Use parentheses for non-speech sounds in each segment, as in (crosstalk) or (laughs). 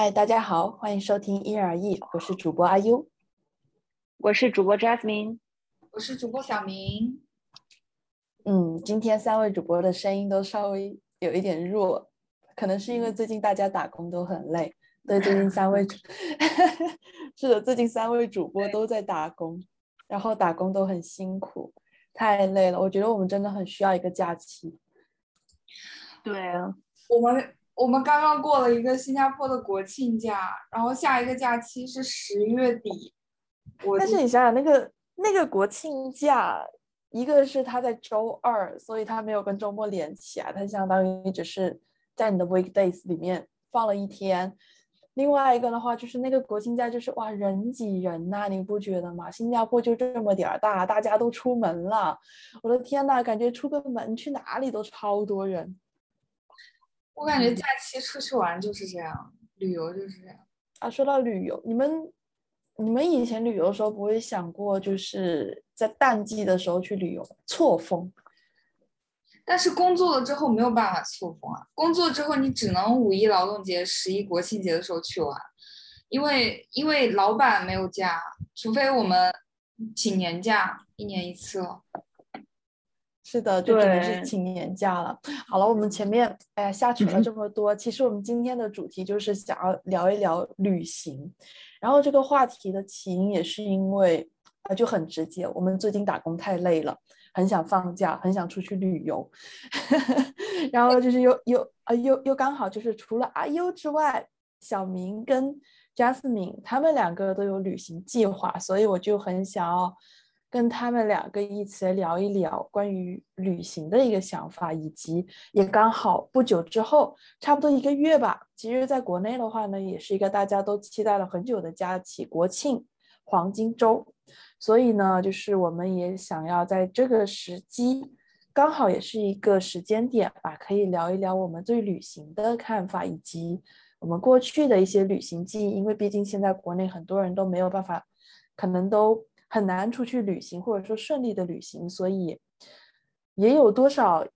嗨，大家好，欢迎收听因人而异，我是主播阿优，我是主播 Jasmine，我是主播小明。嗯，今天三位主播的声音都稍微有一点弱，可能是因为最近大家打工都很累。对，最近三位，(laughs) 是的，最近三位主播都在打工，然后打工都很辛苦，太累了。我觉得我们真的很需要一个假期。对啊，我们我们刚刚过了一个新加坡的国庆假，然后下一个假期是十月底。但是你想想，那个那个国庆假，一个是他在周二，所以他没有跟周末连起来，他相当于只是在你的 weekdays 里面放了一天。另外一个的话，就是那个国庆假，就是哇，人挤人呐，你不觉得吗？新加坡就这么点儿大，大家都出门了，我的天呐，感觉出个门去哪里都超多人。我感觉假期出去玩就是这样，旅游就是这样啊。说到旅游，你们你们以前旅游的时候不会想过，就是在淡季的时候去旅游错峰？但是工作了之后没有办法错峰啊！工作之后你只能五一劳动节、十一国庆节的时候去玩，因为因为老板没有假，除非我们请年假，一年一次了。是的，就只能是请年假了。好了，我们前面哎呀瞎扯了这么多，其实我们今天的主题就是想要聊一聊旅行。然后这个话题的起因也是因为啊就很直接，我们最近打工太累了。很想放假，很想出去旅游，(laughs) 然后就是又又啊又又刚好就是除了阿优之外，小明跟 Jasmine 他们两个都有旅行计划，所以我就很想要跟他们两个一起来聊一聊关于旅行的一个想法，以及也刚好不久之后，差不多一个月吧，其实在国内的话呢，也是一个大家都期待了很久的假期——国庆黄金周。所以呢，就是我们也想要在这个时机，刚好也是一个时间点吧，可以聊一聊我们对旅行的看法，以及我们过去的一些旅行记忆。因为毕竟现在国内很多人都没有办法，可能都很难出去旅行，或者说顺利的旅行，所以也有多少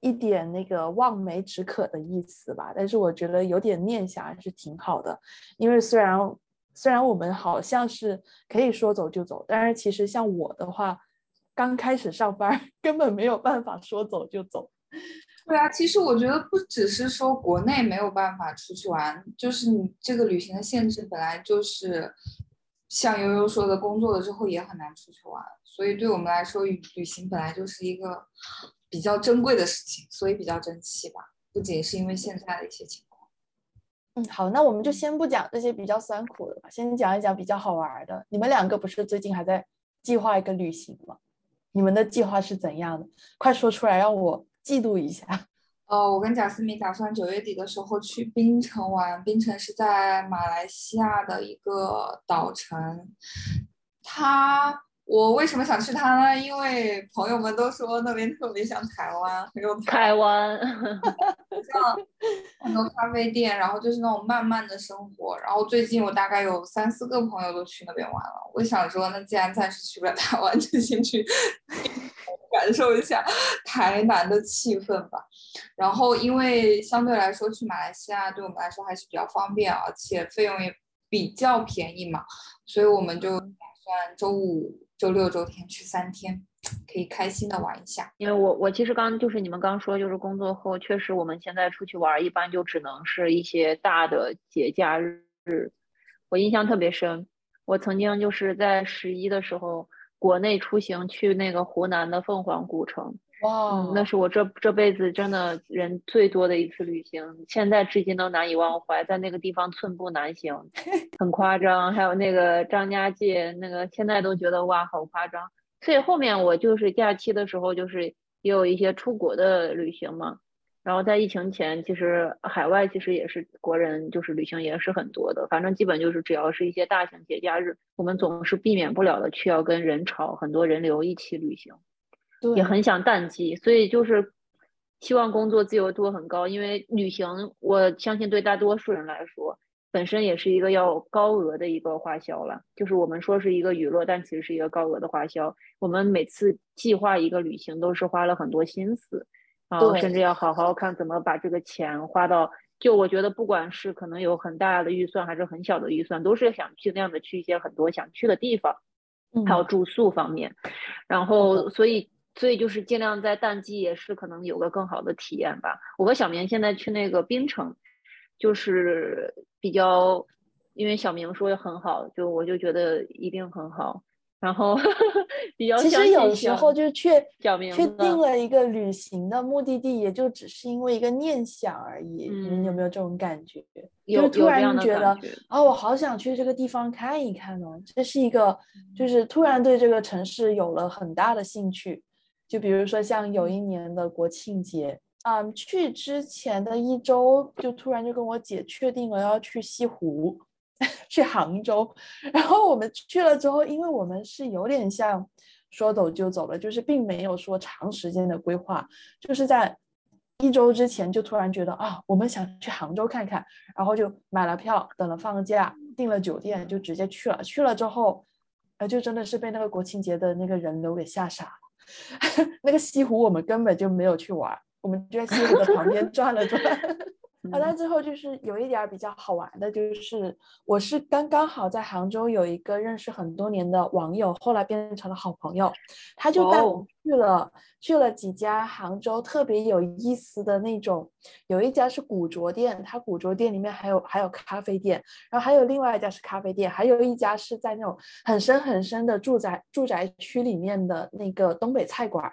一点那个望梅止渴的意思吧。但是我觉得有点念想还是挺好的，因为虽然。虽然我们好像是可以说走就走，但是其实像我的话，刚开始上班 (laughs) 根本没有办法说走就走。对啊，其实我觉得不只是说国内没有办法出去玩，就是你这个旅行的限制本来就是像悠悠说的，工作了之后也很难出去玩。所以对我们来说，旅旅行本来就是一个比较珍贵的事情，所以比较珍惜吧。不仅是因为现在的一些情况。嗯，好，那我们就先不讲这些比较酸苦的吧，先讲一讲比较好玩的。你们两个不是最近还在计划一个旅行吗？你们的计划是怎样的？快说出来，让我嫉妒一下。呃，我跟贾思敏打算九月底的时候去槟城玩，槟城是在马来西亚的一个岛城，它。我为什么想去它呢？因为朋友们都说那边特别像台湾，很有台湾，像很多咖啡店，然后就是那种慢慢的生活。然后最近我大概有三四个朋友都去那边玩了。我想说，那既然暂时去不了台湾，就先去 (laughs) 感受一下台南的气氛吧。然后因为相对来说去马来西亚对我们来说还是比较方便，而且费用也比较便宜嘛，所以我们就打算周五。周六周天去三天，可以开心的玩一下。因为我我其实刚就是你们刚说，就是工作后确实我们现在出去玩，一般就只能是一些大的节假日。我印象特别深，我曾经就是在十一的时候，国内出行去那个湖南的凤凰古城。哇，那是我这这辈子真的人最多的一次旅行，现在至今都难以忘怀。在那个地方寸步难行，(laughs) 很夸张。还有那个张家界，那个现在都觉得哇，好夸张。所以后面我就是假期的时候，就是也有一些出国的旅行嘛。然后在疫情前，其实海外其实也是国人就是旅行也是很多的。反正基本就是只要是一些大型节假日，我们总是避免不了的去要跟人潮、很多人流一起旅行。也很想淡季，所以就是希望工作自由度很高。因为旅行，我相信对大多数人来说，本身也是一个要高额的一个花销了。就是我们说是一个娱乐，但其实是一个高额的花销。我们每次计划一个旅行，都是花了很多心思，啊甚至要好好看怎么把这个钱花到就我觉得，不管是可能有很大的预算，还是很小的预算，都是想尽量的去一些很多想去的地方，还有住宿方面。然后，所以，所以就是尽量在淡季也是可能有个更好的体验吧。我和小明现在去那个冰城，就是比较，因为小明说很好，就我就觉得一定很好。然后 (laughs) 比较，其实有时候就去确定了一个旅行的目的地，也就只是因为一个念想而已。你们有没有这种感觉？就突然觉得啊，我好想去这个地方看一看哦。这是一个，就是突然对这个城市有了很大的兴趣。就比如说像有一年的国庆节，嗯，去之前的一周，就突然就跟我姐确定了要去西湖。(laughs) 去杭州，然后我们去了之后，因为我们是有点像说走就走了，就是并没有说长时间的规划，就是在一周之前就突然觉得啊，我们想去杭州看看，然后就买了票，等了放假，订了酒店，就直接去了。去了之后，呃，就真的是被那个国庆节的那个人流给吓傻了。(laughs) 那个西湖我们根本就没有去玩，我们就在西湖的旁边转了转。好，那最后就是有一点比较好玩的，就是我是刚刚好在杭州有一个认识很多年的网友，后来变成了好朋友，他就带我去了去了几家杭州特别有意思的那种，有一家是古着店，他古着店里面还有还有咖啡店，然后还有另外一家是咖啡店，还有一家是在那种很深很深的住宅住宅区里面的那个东北菜馆，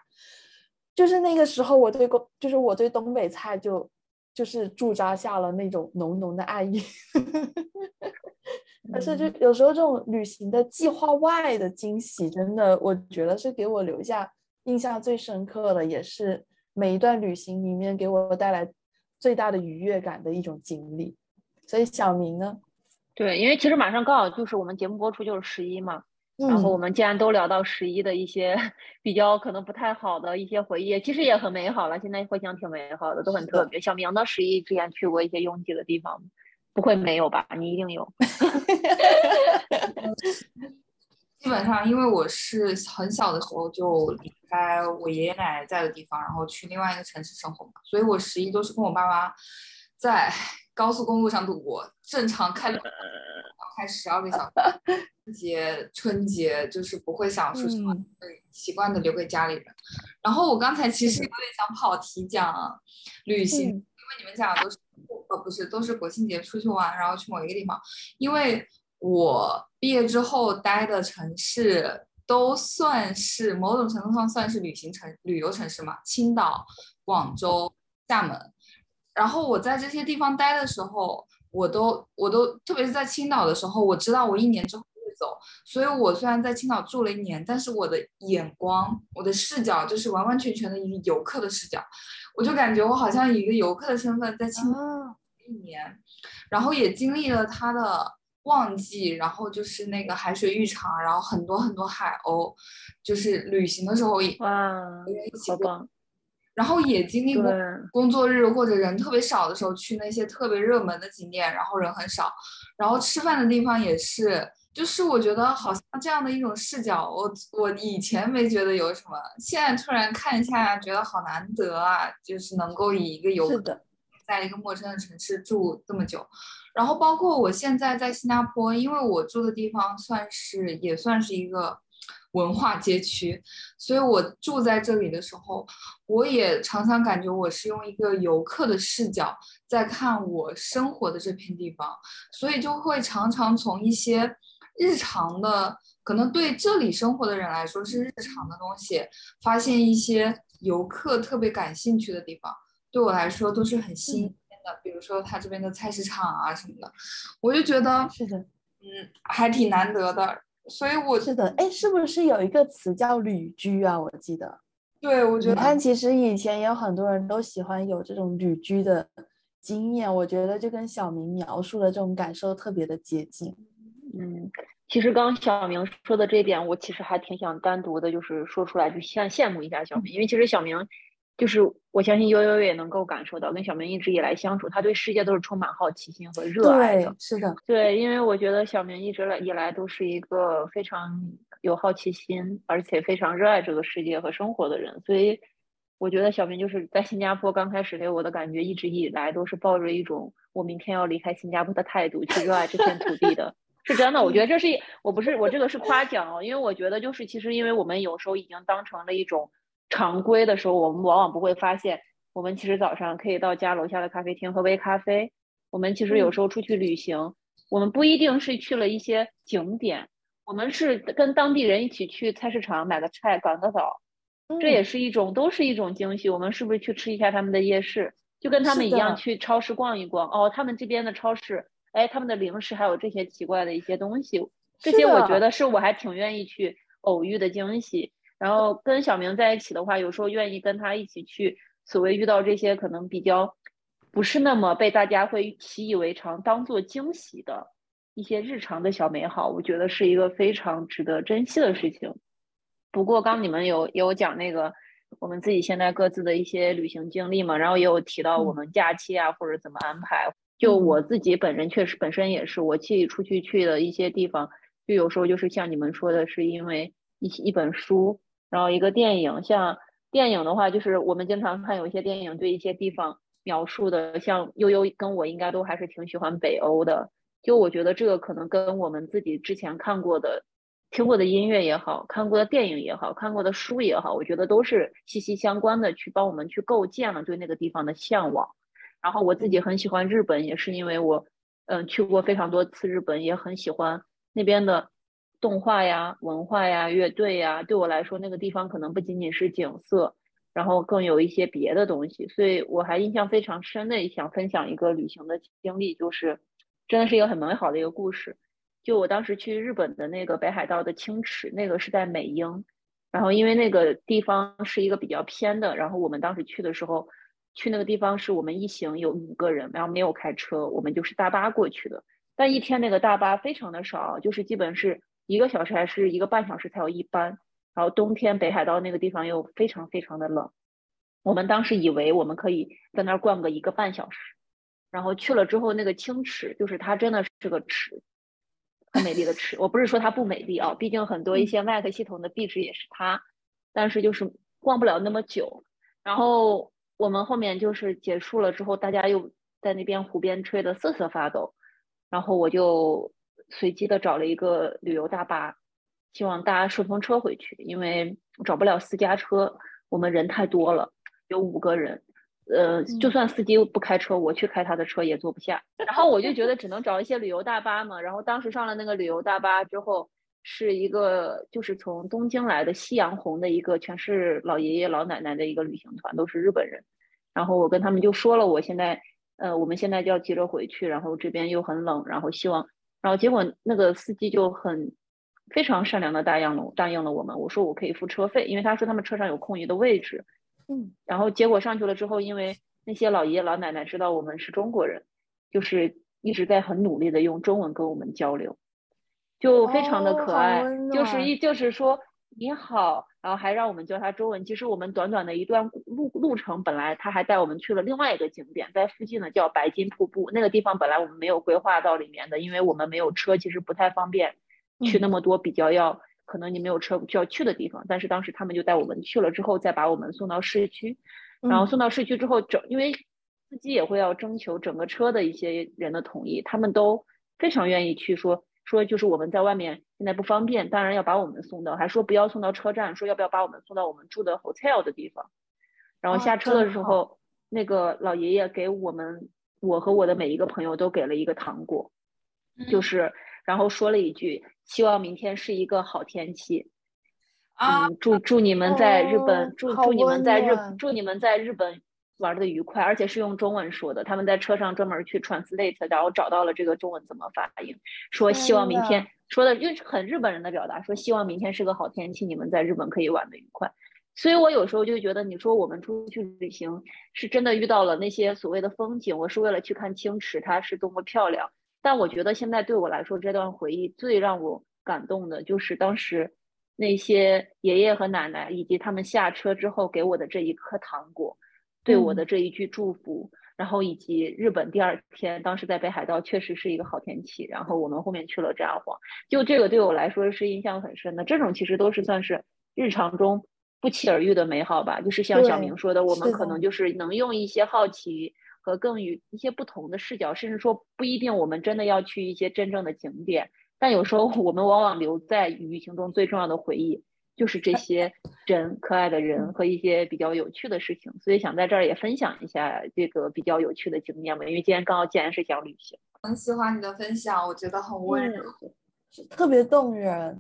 就是那个时候我对东就是我对东北菜就。就是驻扎下了那种浓浓的爱意，(laughs) 但是就有时候这种旅行的计划外的惊喜，真的我觉得是给我留下印象最深刻的，也是每一段旅行里面给我带来最大的愉悦感的一种经历。所以小明呢？对，因为其实马上刚好就是我们节目播出就是十一嘛。然后我们既然都聊到十一的一些 (laughs) 比较可能不太好的一些回忆，其实也很美好了。现在回想挺美好的，都很特别。小明的十一之前去过一些拥挤的地方，不会没有吧？你一定有。(laughs) 基本上，因为我是很小的时候就离开我爷爷奶奶在的地方，然后去另外一个城市生活嘛，所以我十一都是跟我爸妈在高速公路上度过，正常开开十二个小时。节春节就是不会想出去玩，会习惯的留给家里人。然后我刚才其实有点想跑题讲旅行，因为你们讲的都是呃不是都是国庆节出去玩，然后去某一个地方。因为我毕业之后待的城市都算是某种程度上算是旅行城、旅游城市嘛，青岛、广州、厦门。然后我在这些地方待的时候，我都我都特别是在青岛的时候，我知道我一年之后。走，所以我虽然在青岛住了一年，但是我的眼光、我的视角就是完完全全的一个游客的视角，我就感觉我好像以一个游客的身份在青岛一年，然后也经历了它的旺季，然后就是那个海水浴场，然后很多很多海鸥，就是旅行的时候也哇，好棒，然后也经历过。工作日或者人特别少的时候去那些特别热门的景点，然后人很少，然后吃饭的地方也是。就是我觉得好像这样的一种视角，我我以前没觉得有什么，现在突然看一下，觉得好难得啊！就是能够以一个游客，在一个陌生的城市住这么久，然后包括我现在在新加坡，因为我住的地方算是也算是一个文化街区，所以我住在这里的时候，我也常常感觉我是用一个游客的视角在看我生活的这片地方，所以就会常常从一些。日常的可能对这里生活的人来说是日常的东西，发现一些游客特别感兴趣的地方，对我来说都是很新鲜的。比如说他这边的菜市场啊什么的，我就觉得是的，嗯，还挺难得的。所以我是的，哎，是不是有一个词叫旅居啊？我记得，对，我觉得你看，其实以前也有很多人都喜欢有这种旅居的经验，我觉得就跟小明描述的这种感受特别的接近。嗯，其实刚小明说的这一点，我其实还挺想单独的，就是说出来，就羡羡慕一下小明，因为其实小明，就是我相信悠悠也能够感受到，跟小明一直以来相处，他对世界都是充满好奇心和热爱的。是的，对，因为我觉得小明一直来以来都是一个非常有好奇心，而且非常热爱这个世界和生活的人，所以我觉得小明就是在新加坡刚开始给我的感觉，一直以来都是抱着一种我明天要离开新加坡的态度去热爱这片土地的，是真的。我觉得这是我不是我这个是夸奖哦，因为我觉得就是其实因为我们有时候已经当成了一种常规的时候，我们往往不会发现，我们其实早上可以到家楼下的咖啡厅喝杯咖啡。我们其实有时候出去旅行，我们不一定是去了一些景点，我们是跟当地人一起去菜市场买个菜，赶个早。这也是一种，都是一种惊喜。我们是不是去吃一下他们的夜市，就跟他们一样去超市逛一逛？哦，他们这边的超市，哎，他们的零食还有这些奇怪的一些东西，这些我觉得是我还挺愿意去偶遇的惊喜。然后跟小明在一起的话，有时候愿意跟他一起去，所谓遇到这些可能比较不是那么被大家会习以为常、当做惊喜的一些日常的小美好，我觉得是一个非常值得珍惜的事情。不过刚你们有有讲那个我们自己现在各自的一些旅行经历嘛，然后也有提到我们假期啊或者怎么安排。就我自己本人确实本身也是，我去出去去的一些地方，就有时候就是像你们说的，是因为一一本书，然后一个电影。像电影的话，就是我们经常看有一些电影对一些地方描述的，像悠悠跟我应该都还是挺喜欢北欧的。就我觉得这个可能跟我们自己之前看过的。听过的音乐也好看过的电影也好看过的书也好，我觉得都是息息相关的，去帮我们去构建了对那个地方的向往。然后我自己很喜欢日本，也是因为我嗯去过非常多次日本，也很喜欢那边的动画呀、文化呀、乐队呀。对我来说，那个地方可能不仅仅是景色，然后更有一些别的东西。所以我还印象非常深的想分享一个旅行的经历，就是真的是一个很美好的一个故事。就我当时去日本的那个北海道的青池，那个是在美瑛，然后因为那个地方是一个比较偏的，然后我们当时去的时候，去那个地方是我们一行有五个人，然后没有开车，我们就是大巴过去的。但一天那个大巴非常的少，就是基本是一个小时还是一个半小时才有一班。然后冬天北海道那个地方又非常非常的冷，我们当时以为我们可以在那儿逛个一个半小时，然后去了之后那个青池，就是它真的是个池。很美丽的池，我不是说它不美丽啊，毕竟很多一些 Mac 系统的壁纸也是它，但是就是逛不了那么久。然后我们后面就是结束了之后，大家又在那边湖边吹得瑟瑟发抖，然后我就随机的找了一个旅游大巴，希望搭顺风车回去，因为找不了私家车，我们人太多了，有五个人。呃，就算司机不开车，我去开他的车也坐不下。然后我就觉得只能找一些旅游大巴嘛。然后当时上了那个旅游大巴之后，是一个就是从东京来的夕阳红的一个全是老爷爷老奶奶的一个旅行团，都是日本人。然后我跟他们就说了，我现在呃，我们现在就要急着回去，然后这边又很冷，然后希望，然后结果那个司机就很非常善良的答应了答应了我们。我说我可以付车费，因为他说他们车上有空余的位置。嗯，然后结果上去了之后，因为那些老爷爷老奶奶知道我们是中国人，就是一直在很努力的用中文跟我们交流，就非常的可爱，就是一就是说你好，然后还让我们教他中文。其实我们短短的一段路路程，本来他还带我们去了另外一个景点，在附近的叫白金瀑布，那个地方本来我们没有规划到里面的，因为我们没有车，其实不太方便去那。么多比较要。可能你没有车需要去的地方，但是当时他们就带我们去了，之后再把我们送到市区，然后送到市区之后，整因为司机也会要征求整个车的一些人的同意，他们都非常愿意去说说，就是我们在外面现在不方便，当然要把我们送到，还说不要送到车站，说要不要把我们送到我们住的 hotel 的地方，然后下车的时候，那个老爷爷给我们，我和我的每一个朋友都给了一个糖果，就是然后说了一句。希望明天是一个好天气，嗯，祝祝你们在日本，祝祝你们在日，祝你们在日本玩的愉快，而且是用中文说的。他们在车上专门去 translate，然后找到了这个中文怎么发音，说希望明天说的，因为很日本人的表达，说希望明天是个好天气，你们在日本可以玩的愉快。所以我有时候就觉得，你说我们出去旅行是真的遇到了那些所谓的风景，我是为了去看青池，它是多么漂亮。但我觉得现在对我来说，这段回忆最让我感动的就是当时那些爷爷和奶奶，以及他们下车之后给我的这一颗糖果，对我的这一句祝福，然后以及日本第二天，当时在北海道确实是一个好天气，然后我们后面去了札幌，就这个对我来说是印象很深的。这种其实都是算是日常中不期而遇的美好吧。就是像小明说的，我们可能就是能用一些好奇和更与一些不同的视角，甚至说不一定我们真的要去一些真正的景点，但有时候我们往往留在旅行中最重要的回忆。就是这些人可爱的人和一些比较有趣的事情，所以想在这儿也分享一下这个比较有趣的经验嘛。因为今天刚好既然是讲旅行，很喜欢你的分享，我觉得很温柔，特别动人。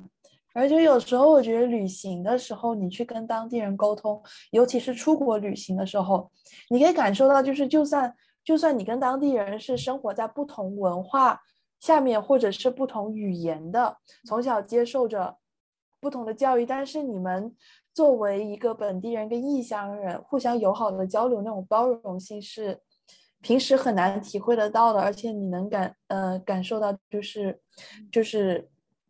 而且有时候我觉得旅行的时候，你去跟当地人沟通，尤其是出国旅行的时候，你可以感受到，就是就算就算你跟当地人是生活在不同文化下面，或者是不同语言的，从小接受着。不同的教育，但是你们作为一个本地人跟异乡人互相友好的交流，那种包容性是平时很难体会得到的，而且你能感呃感受到就是就是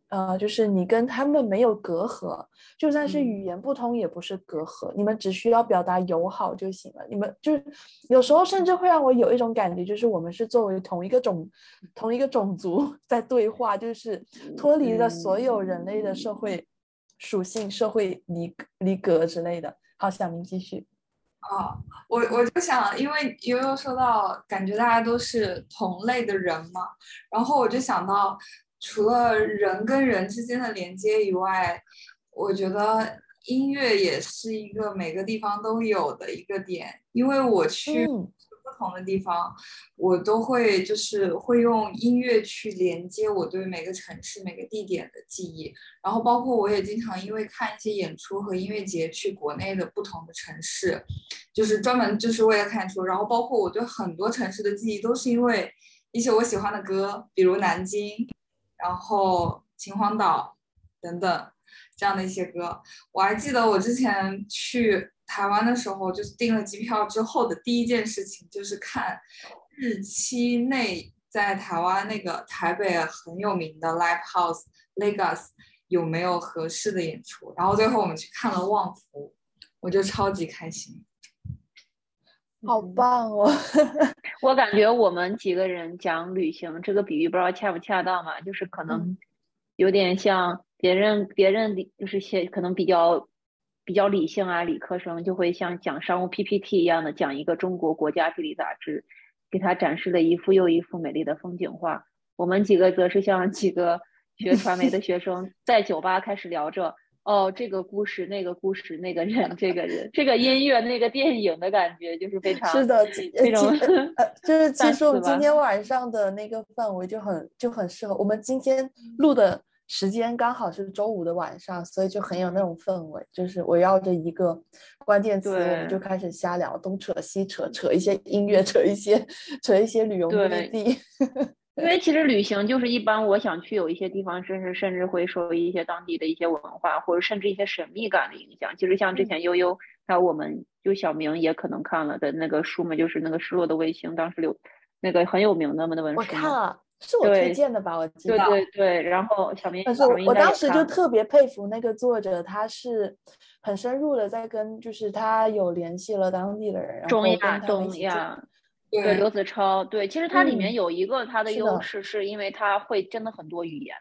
呃就是你跟他们没有隔阂，就算是语言不通也不是隔阂，你们只需要表达友好就行了。你们就是有时候甚至会让我有一种感觉，就是我们是作为同一个种同一个种族 (laughs) 在对话，就是脱离了所有人类的社会。属性、社会离离格之类的。好，小明继续。啊，我我就想，因为悠悠说到，感觉大家都是同类的人嘛，然后我就想到，除了人跟人之间的连接以外，我觉得音乐也是一个每个地方都有的一个点，因为我去。不同的地方，我都会就是会用音乐去连接我对每个城市、每个地点的记忆。然后，包括我也经常因为看一些演出和音乐节去国内的不同的城市，就是专门就是为了看出。然后，包括我对很多城市的记忆都是因为一些我喜欢的歌，比如南京，然后秦皇岛等等这样的一些歌。我还记得我之前去。台湾的时候，就是订了机票之后的第一件事情，就是看日期内在台湾那个台北很有名的 Live House Legas 有没有合适的演出。然后最后我们去看了旺福，我就超级开心，好棒哦！(laughs) 我感觉我们几个人讲旅行这个比喻，不知道恰不恰当嘛？就是可能有点像别人，别人就是写可能比较。比较理性啊，理科生就会像讲商务 PPT 一样的讲一个中国国家地理杂志，给他展示了一幅又一幅美丽的风景画。我们几个则是像几个 (laughs) 学传媒的学生，在酒吧开始聊着哦，这个故事、那个故事、那个人、这个人、这个音乐、那个电影的感觉，就是非常是的，这种 (laughs) 就是其实我们今天晚上的那个氛围就很就很适合我们今天录的。时间刚好是周五的晚上，所以就很有那种氛围，就是围绕着一个关键词，我们就开始瞎聊，东扯西扯，扯一些音乐，扯一些，扯一些旅游目的地。(laughs) 因为其实旅行就是一般，我想去有一些地方，甚至甚至会受一些当地的一些文化，或者甚至一些神秘感的影响。其实像之前悠悠还有我们就小明也可能看了的那个书嘛，就是那个失落的卫星，当时留那个很有名的那本书。我看了。是我推荐的吧？我记得。对对对，然后小明，但是我当时就特别佩服那个作者，他是很深入的在跟，就是他有联系了当地的人，中亚、东亚，对刘子超，对，其实它里面有一个它的优势，是因为他会真的很多语言，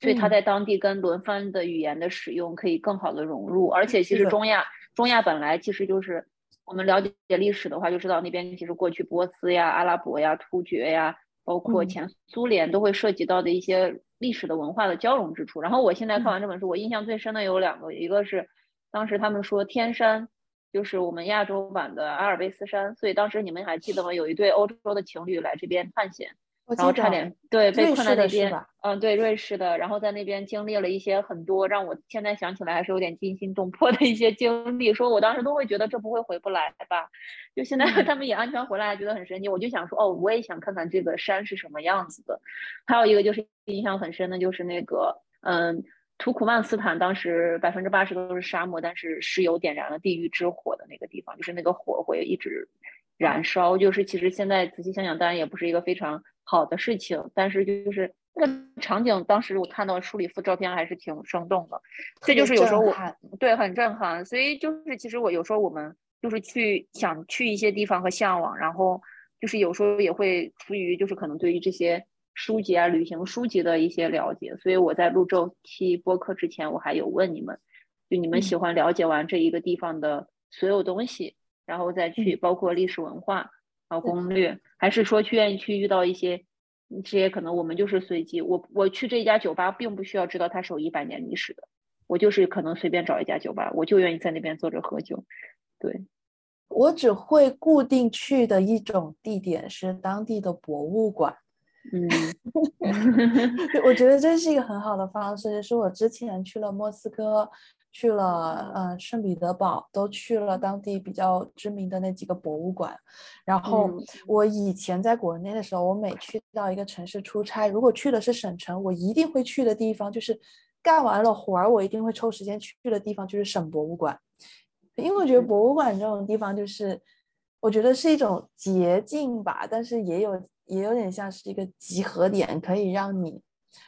所以他在当地跟轮番的语言的使用可以更好的融入，而且其实中亚，中亚本来其实就是我们了解历史的话就知道那边其实过去波斯呀、阿拉伯呀、突厥呀。包括前苏联都会涉及到的一些历史的文化的交融之处。然后我现在看完这本书，我印象最深的有两个，一个是当时他们说天山就是我们亚洲版的阿尔卑斯山，所以当时你们还记得吗？有一对欧洲的情侣来这边探险。然后差点对被困在那边，嗯，对，瑞士的，然后在那边经历了一些很多让我现在想起来还是有点惊心动魄的一些经历，说我当时都会觉得这不会回不来吧？就现在他们也安全回来，觉得很神奇。我就想说，哦，我也想看看这个山是什么样子的。还有一个就是印象很深的，就是那个，嗯，土库曼斯坦当时百分之八十都是沙漠，但是石油点燃了地狱之火的那个地方，就是那个火会一直燃烧。就是其实现在仔细想想，当然也不是一个非常。好的事情，但是就是那个场景，当时我看到书里附照片还是挺生动的。这就是有时候我对很震撼，所以就是其实我有时候我们就是去想去一些地方和向往，然后就是有时候也会出于就是可能对于这些书籍啊、旅行书籍的一些了解，所以我在录这期播客之前，我还有问你们，就你们喜欢了解完这一个地方的所有东西，然后再去包括历史文化啊攻略，还是说去愿意去遇到一些这些可能我们就是随机，我我去这家酒吧并不需要知道它是有一百年历史的，我就是可能随便找一家酒吧，我就愿意在那边坐着喝酒。对，我只会固定去的一种地点是当地的博物馆。嗯，(laughs) 我觉得这是一个很好的方式。就是我之前去了莫斯科，去了呃圣彼得堡，都去了当地比较知名的那几个博物馆。然后我以前在国内的时候，我每去到一个城市出差，如果去的是省城，我一定会去的地方就是干完了活儿，我一定会抽时间去的地方就是省博物馆，因为我觉得博物馆这种地方就是我觉得是一种捷径吧，但是也有。也有点像是一个集合点，可以让你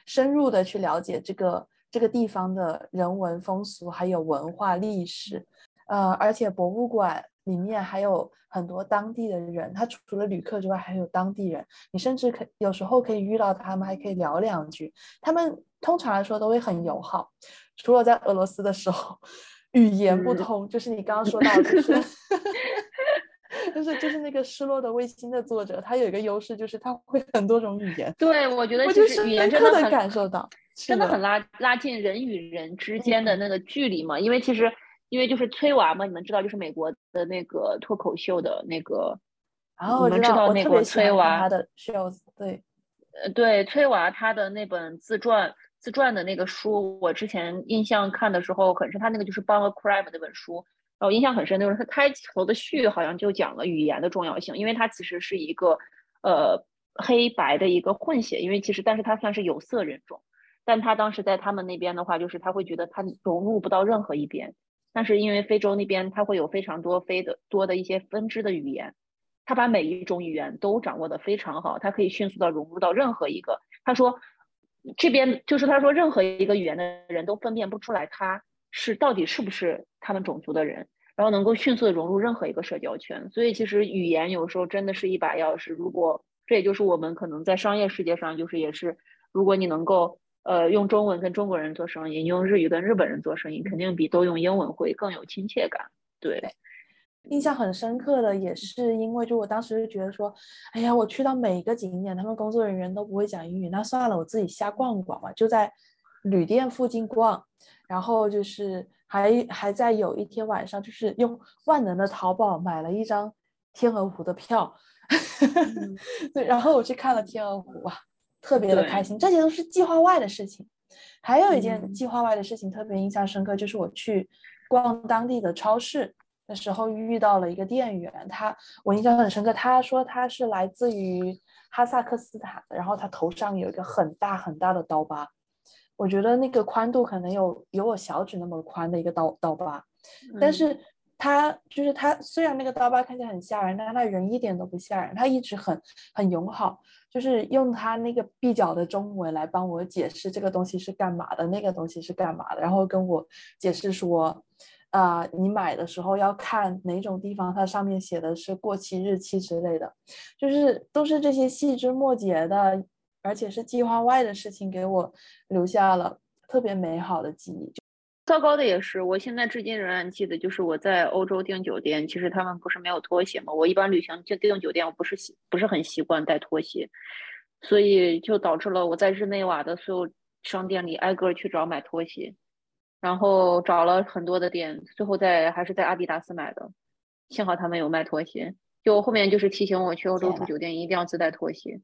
深入的去了解这个这个地方的人文风俗，还有文化历史。呃，而且博物馆里面还有很多当地的人，他除了旅客之外，还有当地人。你甚至可有时候可以遇到他们，还可以聊两句。他们通常来说都会很友好，除了在俄罗斯的时候语言不通，就是你刚刚说到的。就是 (laughs) 就是那个失落的卫星的作者，他有一个优势，就是他会很多种语言。对，我觉得就是语言真的很感受到，真的很拉拉近人与人之间的那个距离嘛。因为其实，因为就是崔娃嘛，你们知道，就是美国的那个脱口秀的那个，然后我知道那个崔娃他的 shows，对，呃，对，崔娃他的那本自传自传的那个书，我之前印象看的时候，可能是他那个就是《Born a Crime》那本书。然后印象很深，就是他开头的序好像就讲了语言的重要性，因为它其实是一个呃黑白的一个混血，因为其实但是他算是有色人种，但他当时在他们那边的话，就是他会觉得他融入不到任何一边，但是因为非洲那边他会有非常多非的多的一些分支的语言，他把每一种语言都掌握的非常好，他可以迅速的融入到任何一个。他说这边就是他说任何一个语言的人都分辨不出来他。是到底是不是他们种族的人，然后能够迅速的融入任何一个社交圈。所以其实语言有时候真的是一把钥匙。如果这也就是我们可能在商业世界上，就是也是，如果你能够呃用中文跟中国人做生意，你用日语跟日本人做生意，肯定比都用英文会更有亲切感。对，印象很深刻的也是因为就我当时就觉得说，哎呀，我去到每一个景点，他们工作人员都不会讲英语，那算了，我自己瞎逛逛吧，就在旅店附近逛。然后就是还还在有一天晚上，就是用万能的淘宝买了一张天鹅湖的票，(laughs) 对，然后我去看了天鹅湖啊，特别的开心。这些都是计划外的事情。还有一件计划外的事情特别印象深刻，就是我去逛当地的超市的时候遇到了一个店员，他我印象很深刻。他说他是来自于哈萨克斯坦，然后他头上有一个很大很大的刀疤。我觉得那个宽度可能有有我小指那么宽的一个刀刀疤，但是他就是他，虽然那个刀疤看起来很吓人，但他人一点都不吓人，他一直很很友好，就是用他那个蹩脚的中文来帮我解释这个东西是干嘛的，那个东西是干嘛的，然后跟我解释说，啊，你买的时候要看哪种地方，它上面写的是过期日期之类的，就是都是这些细枝末节的。而且是计划外的事情，给我留下了特别美好的记忆。糟糕的也是，我现在至今仍然记得，就是我在欧洲订酒店，其实他们不是没有拖鞋嘛？我一般旅行就订酒店，我不是习不是很习惯带拖鞋，所以就导致了我在日内瓦的所有商店里挨个去找买拖鞋，然后找了很多的店，最后在还是在阿迪达斯买的。幸好他们有卖拖鞋，就后面就是提醒我去欧洲住酒店一定要自带拖鞋。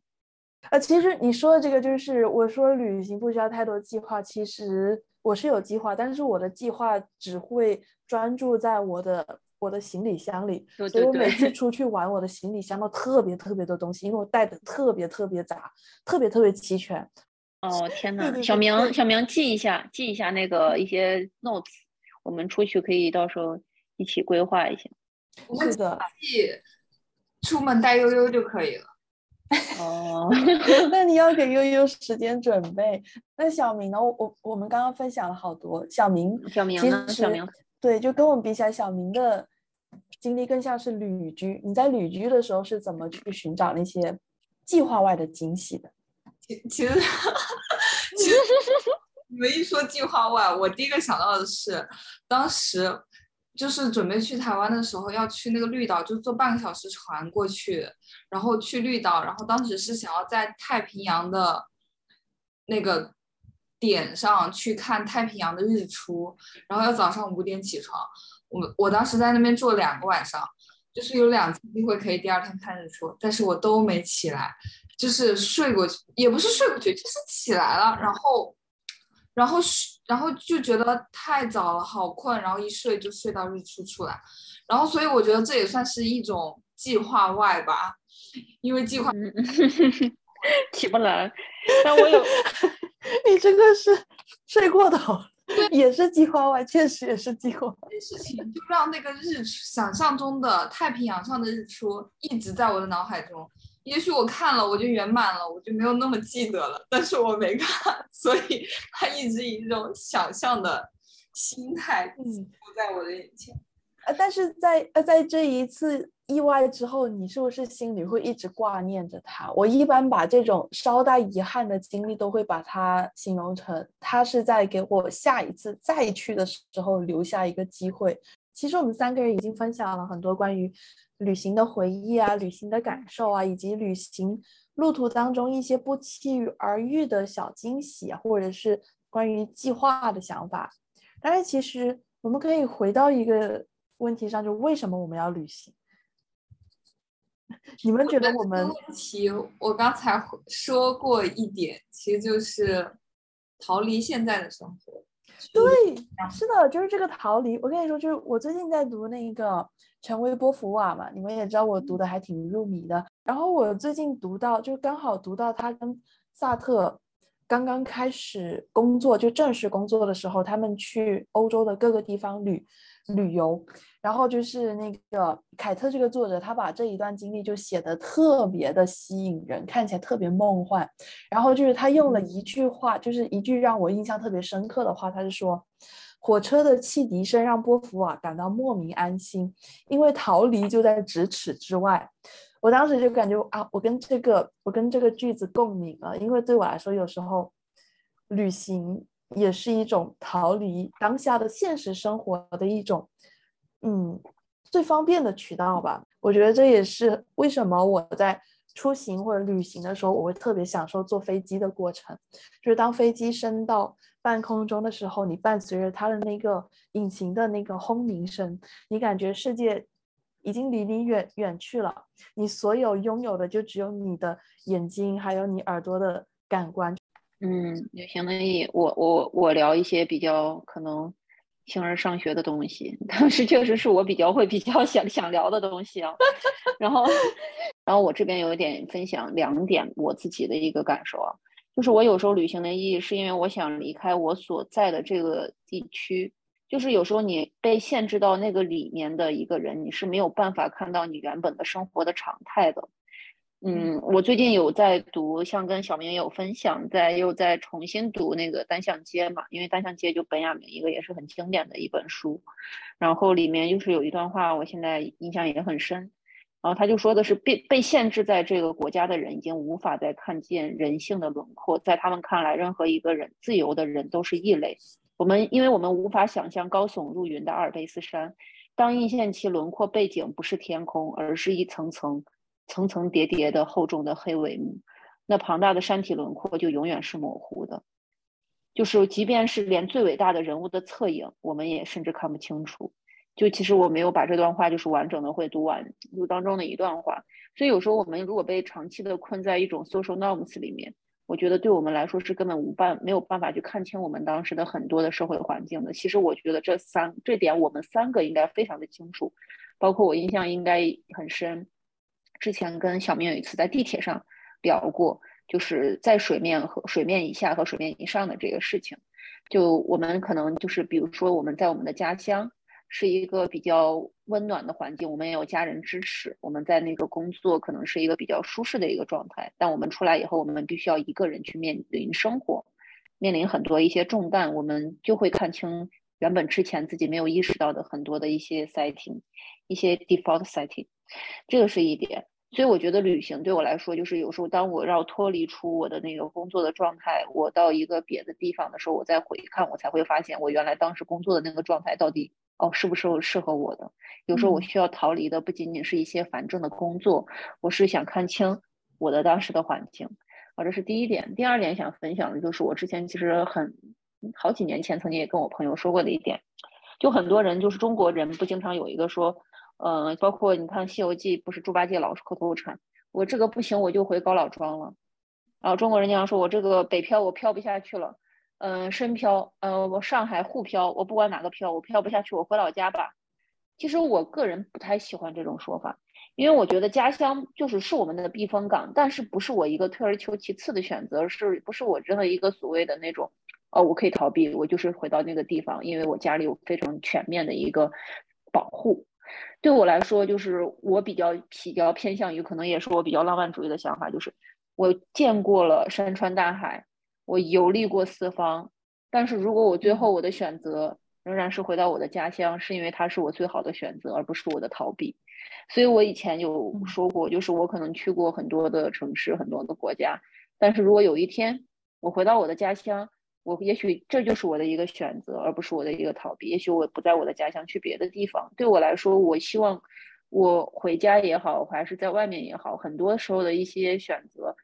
呃，其实你说的这个就是我说旅行不需要太多计划。其实我是有计划，但是我的计划只会专注在我的我的行李箱里。所以我每次 (laughs) 出去玩，我的行李箱都特别特别多东西，因为我带的特别特别杂，特别特别齐全。哦天呐，小明小明记一下记一下那个一些 (laughs) notes，我们出去可以到时候一起规划一下。是的，记出门带悠悠就可以了。哦，(laughs) 那你要给悠悠时间准备。那小明呢？我我我们刚刚分享了好多。小明，小明呢？小明，对，就跟我们比起来，小明的经历更像是旅居。你在旅居的时候是怎么去寻找那些计划外的惊喜的？其其实 (laughs) 其实 (laughs) 你们一说计划外，我第一个想到的是，当时就是准备去台湾的时候，要去那个绿岛，就坐半个小时船过去，然后去绿岛，然后当时是想要在太平洋的那个点上去看太平洋的日出，然后要早上五点起床。我我当时在那边住了两个晚上，就是有两次机会可以第二天看日出，但是我都没起来，就是睡过去，也不是睡过去，就是起来了，然后，然后睡，然后就觉得太早了，好困，然后一睡就睡到日出出来，然后所以我觉得这也算是一种计划外吧，因为计划嗯 (laughs) 起不来，但我有，(laughs) 你这个是睡过头。也是计划外，确实也是计划。这事情就让那个日出，想象中的太平洋上的日出一直在我的脑海中。也许我看了，我就圆满了，我就没有那么记得了。但是我没看，(laughs) 所以他一直以一种想象的心态浮在我的眼前。呃，但是在呃在这一次。意外之后，你是不是心里会一直挂念着他？我一般把这种稍带遗憾的经历，都会把它形容成他是在给我下一次再去的时候留下一个机会。其实我们三个人已经分享了很多关于旅行的回忆啊、旅行的感受啊，以及旅行路途当中一些不期而遇的小惊喜，或者是关于计划的想法。但是，其实我们可以回到一个问题上，就为什么我们要旅行？你们觉得我们问题？我刚才说过一点，其实就是逃离现在的生活。对，是的，就是这个逃离。我跟你说，就是我最近在读那个陈维波伏瓦嘛，你们也知道我读的还挺入迷的。然后我最近读到，就刚好读到他跟萨特刚刚开始工作，就正式工作的时候，他们去欧洲的各个地方旅。旅游，然后就是那个凯特这个作者，他把这一段经历就写的特别的吸引人，看起来特别梦幻。然后就是他用了一句话，就是一句让我印象特别深刻的话，他是说：“火车的汽笛声让波伏瓦感到莫名安心，因为逃离就在咫尺之外。”我当时就感觉啊，我跟这个我跟这个句子共鸣了，因为对我来说，有时候旅行。也是一种逃离当下的现实生活的一种，嗯，最方便的渠道吧。我觉得这也是为什么我在出行或者旅行的时候，我会特别享受坐飞机的过程。就是当飞机升到半空中的时候，你伴随着它的那个引擎的那个轰鸣声，你感觉世界已经离你远远去了。你所有拥有的就只有你的眼睛，还有你耳朵的感官。嗯，就相当于，我我我聊一些比较可能形而上学的东西，(laughs) 当时确实是我比较会比较想想聊的东西啊。(laughs) 然后，然后我这边有一点分享两点我自己的一个感受啊，就是我有时候旅行的意义是因为我想离开我所在的这个地区，就是有时候你被限制到那个里面的一个人，你是没有办法看到你原本的生活的常态的。嗯，我最近有在读，像跟小明有分享，在又在重新读那个《单向街》嘛，因为《单向街》就本雅明一个也是很经典的一本书，然后里面就是有一段话，我现在印象也很深，然后他就说的是被被限制在这个国家的人已经无法再看见人性的轮廓，在他们看来，任何一个人自由的人都是异类。我们因为我们无法想象高耸入云的阿尔卑斯山，当映现其轮廓背景不是天空，而是一层层。层层叠叠的厚重的黑帷幕，那庞大的山体轮廓就永远是模糊的。就是即便是连最伟大的人物的侧影，我们也甚至看不清楚。就其实我没有把这段话就是完整的会读完，读当中的一段话。所以有时候我们如果被长期的困在一种 social norms 里面，我觉得对我们来说是根本无办没有办法去看清我们当时的很多的社会环境的。其实我觉得这三这点我们三个应该非常的清楚，包括我印象应该很深。之前跟小明有一次在地铁上聊过，就是在水面和水面以下和水面以上的这个事情。就我们可能就是，比如说我们在我们的家乡是一个比较温暖的环境，我们也有家人支持，我们在那个工作可能是一个比较舒适的一个状态。但我们出来以后，我们必须要一个人去面临生活，面临很多一些重担，我们就会看清原本之前自己没有意识到的很多的一些 setting，一些 default setting。这个是一点，所以我觉得旅行对我来说，就是有时候当我要脱离出我的那个工作的状态，我到一个别的地方的时候，我再回看，我才会发现我原来当时工作的那个状态到底哦是不是适合我的。有时候我需要逃离的不仅仅是一些繁重的工作，我是想看清我的当时的环境。啊，这是第一点。第二点想分享的就是我之前其实很好几年前曾经也跟我朋友说过的一点，就很多人就是中国人不经常有一个说，呃，包括你看《西游记》，不是猪八戒老是口头禅，我这个不行，我就回高老庄了。然后中国人经常说我这个北漂我漂不下去了，嗯，深漂，呃，我上海沪漂，我不管哪个漂，我漂不下去，我回老家吧。其实我个人不太喜欢这种说法。因为我觉得家乡就是是我们的避风港，但是不是我一个退而求其次的选择，是不是我真的一个所谓的那种，哦，我可以逃避，我就是回到那个地方，因为我家里有非常全面的一个保护。对我来说，就是我比较比较偏向于，可能也是我比较浪漫主义的想法，就是我见过了山川大海，我游历过四方，但是如果我最后我的选择仍然是回到我的家乡，是因为它是我最好的选择，而不是我的逃避。所以我以前有说过，就是我可能去过很多的城市，很多的国家，但是如果有一天我回到我的家乡，我也许这就是我的一个选择，而不是我的一个逃避。也许我不在我的家乡，去别的地方。对我来说，我希望我回家也好，还是在外面也好，很多时候的一些选择。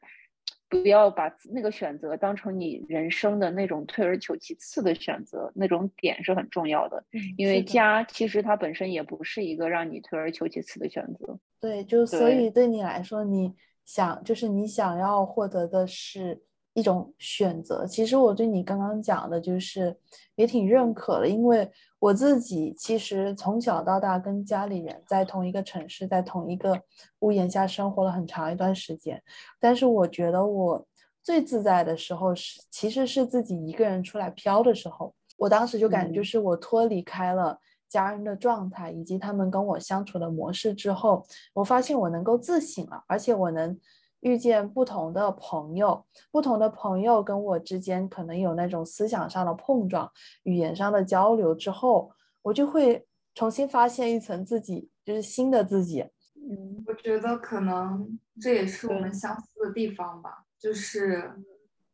不要把那个选择当成你人生的那种退而求其次的选择，那种点是很重要的。因为家其实它本身也不是一个让你退而求其次的选择。对，就所以对你来说，你想就是你想要获得的是。一种选择，其实我对你刚刚讲的，就是也挺认可的，因为我自己其实从小到大跟家里人在同一个城市，在同一个屋檐下生活了很长一段时间，但是我觉得我最自在的时候是，其实是自己一个人出来飘的时候，我当时就感觉就是我脱离开了家人的状态以及他们跟我相处的模式之后，我发现我能够自省了，而且我能。遇见不同的朋友，不同的朋友跟我之间可能有那种思想上的碰撞、语言上的交流之后，我就会重新发现一层自己，就是新的自己。嗯，我觉得可能这也是我们相似的地方吧，就是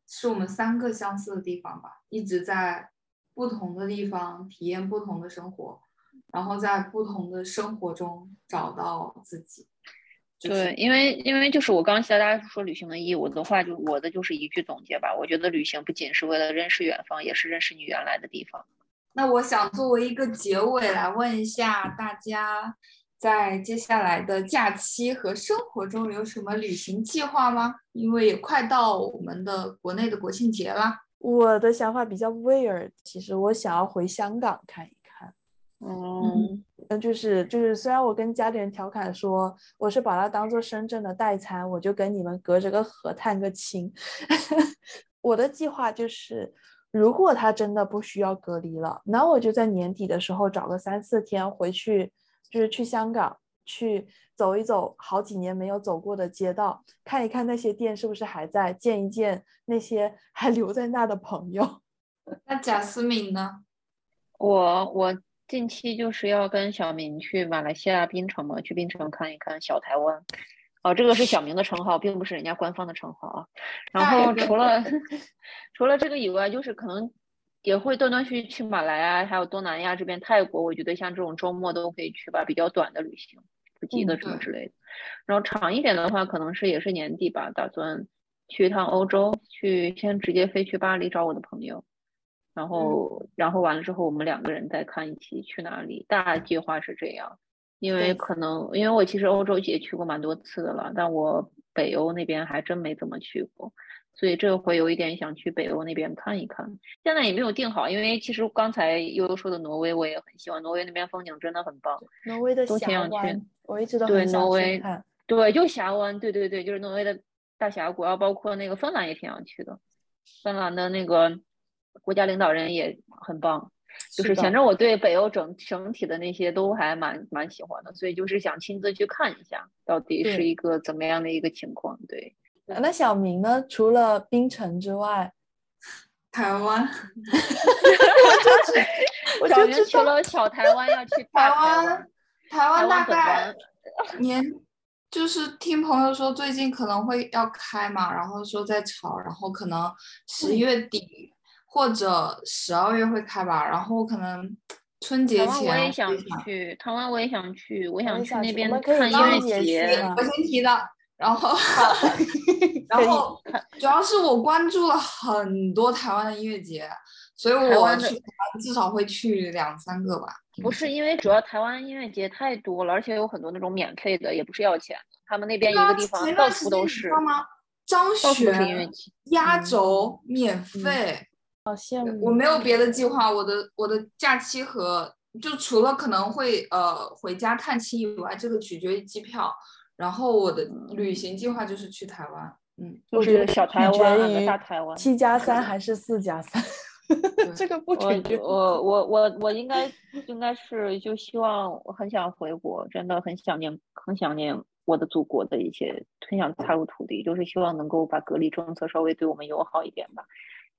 是我们三个相似的地方吧，一直在不同的地方体验不同的生活，然后在不同的生活中找到自己。对，因为因为就是我刚刚大家说旅行的意义，我的话就我的就是一句总结吧。我觉得旅行不仅是为了认识远方，也是认识你原来的地方。那我想作为一个结尾来问一下大家，在接下来的假期和生活中有什么旅行计划吗？因为也快到我们的国内的国庆节啦。我的想法比较 weird，其实我想要回香港看一看。嗯。嗯，就是就是，虽然我跟家里人调侃说我是把它当做深圳的代餐，我就跟你们隔着个河探个亲。(laughs) 我的计划就是，如果他真的不需要隔离了，那我就在年底的时候找个三四天回去，就是去香港去走一走好几年没有走过的街道，看一看那些店是不是还在，见一见那些还留在那的朋友。(laughs) 那贾思敏呢？我我。近期就是要跟小明去马来西亚槟城嘛，去槟城看一看小台湾。哦，这个是小明的称号，并不是人家官方的称号啊。然后除了 (laughs) 除了这个以外，就是可能也会断断续续去马来啊，还有东南亚这边泰国。我觉得像这种周末都可以去吧，比较短的旅行，不急的什么之类的。然后长一点的话，可能是也是年底吧，打算去一趟欧洲，去先直接飞去巴黎找我的朋友。然后，然后完了之后，我们两个人再看一起去哪里。大计划是这样，因为可能，因为我其实欧洲也去过蛮多次的了，但我北欧那边还真没怎么去过，所以这回有一点想去北欧那边看一看。现在也没有定好，因为其实刚才悠悠说的挪威，我也很喜欢，挪威那边风景真的很棒。挪威的峡湾，我一直都很想去看。对，就峡湾，对对对，就是挪威的大峡谷，然后包括那个芬兰也挺想去的，芬兰的那个。国家领导人也很棒，就是反正我对北欧整整体的那些都还蛮蛮喜欢的，所以就是想亲自去看一下，到底是一个怎么样的一个情况。对，那小明呢？除了冰城之外，台湾，我就小明除了小台湾要去台湾，台湾大概年就是听朋友说最近可能会要开嘛，然后说在炒，然后可能十一月底或者十二月会开吧，然后可能春节前我也想去，台湾我也想去，我想去那边看音乐节。我先提的，然后 (laughs) 然后主要是我关注了很多台湾的音乐节，所以我去至少会去两三个吧。不是因为主要台湾音乐节太多了，而且有很多那种免费的，也不是要钱的。他们那边一个地方到处都是。吗？张悬压轴免费，好羡慕。我没有别的计划，我的我的假期和就除了可能会呃回家探亲以外，这个取决于机票。然后我的旅行计划就是去台湾，嗯，就是小台湾、大台湾。七加三还是四加三？(laughs) 这个不取决。我我我我应该应该是就希望我很想回国，真的很想念很想念我的祖国的一些，很想踏入土地，就是希望能够把隔离政策稍微对我们友好一点吧，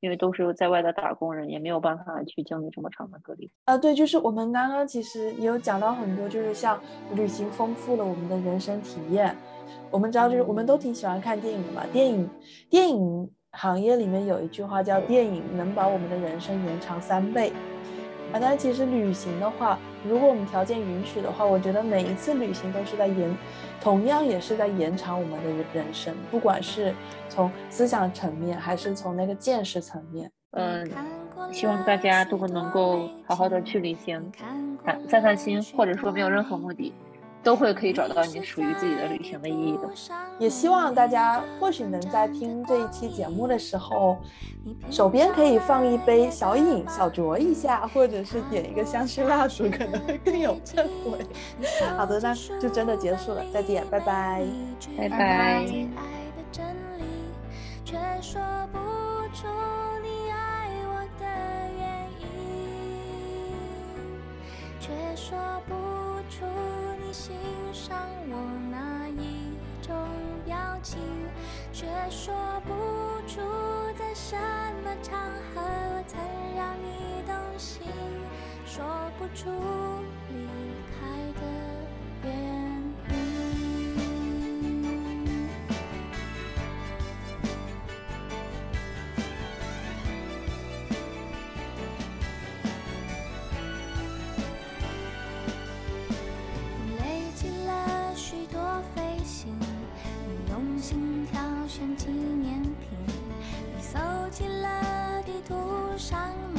因为都是在外的打工人，也没有办法去经历这么长的隔离。啊，对，就是我们刚刚其实也有讲到很多，就是像旅行丰富了我们的人生体验。我们知道，就是我们都挺喜欢看电影的嘛，电影电影。行业里面有一句话叫“电影能把我们的人生延长三倍”，啊，但其实旅行的话，如果我们条件允许的话，我觉得每一次旅行都是在延，同样也是在延长我们的人生，不管是从思想层面，还是从那个见识层面。嗯，希望大家都能够好好的去旅行，散散散心，或者说没有任何目的。都会可以找到你属于自己的旅行的意义的。也希望大家或许能在听这一期节目的时候，手边可以放一杯小饮小酌一下，或者是点一个香薰蜡烛，可能会更有氛围。好的，那就真的结束了，再见，拜拜，拜拜。欣赏我那一种表情，却说不出在什么场合曾让你动心，说不出离上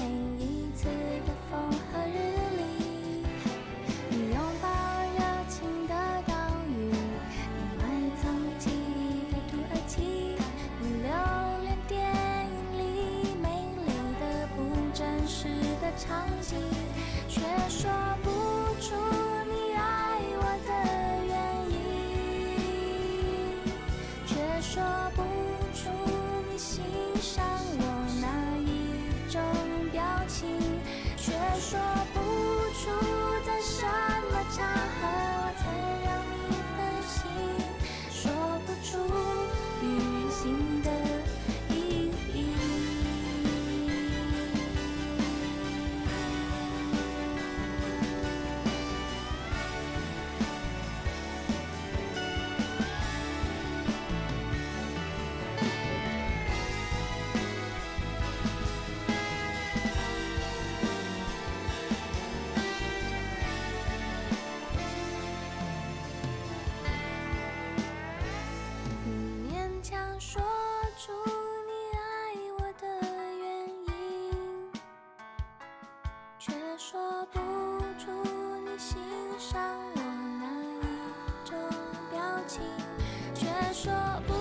说不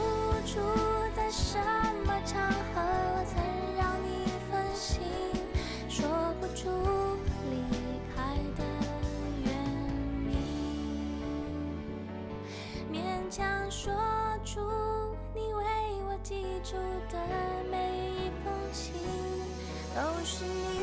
出在什么场合我曾让你分心说不出离开的原因。勉强说出你为我寄出的每一封信都是你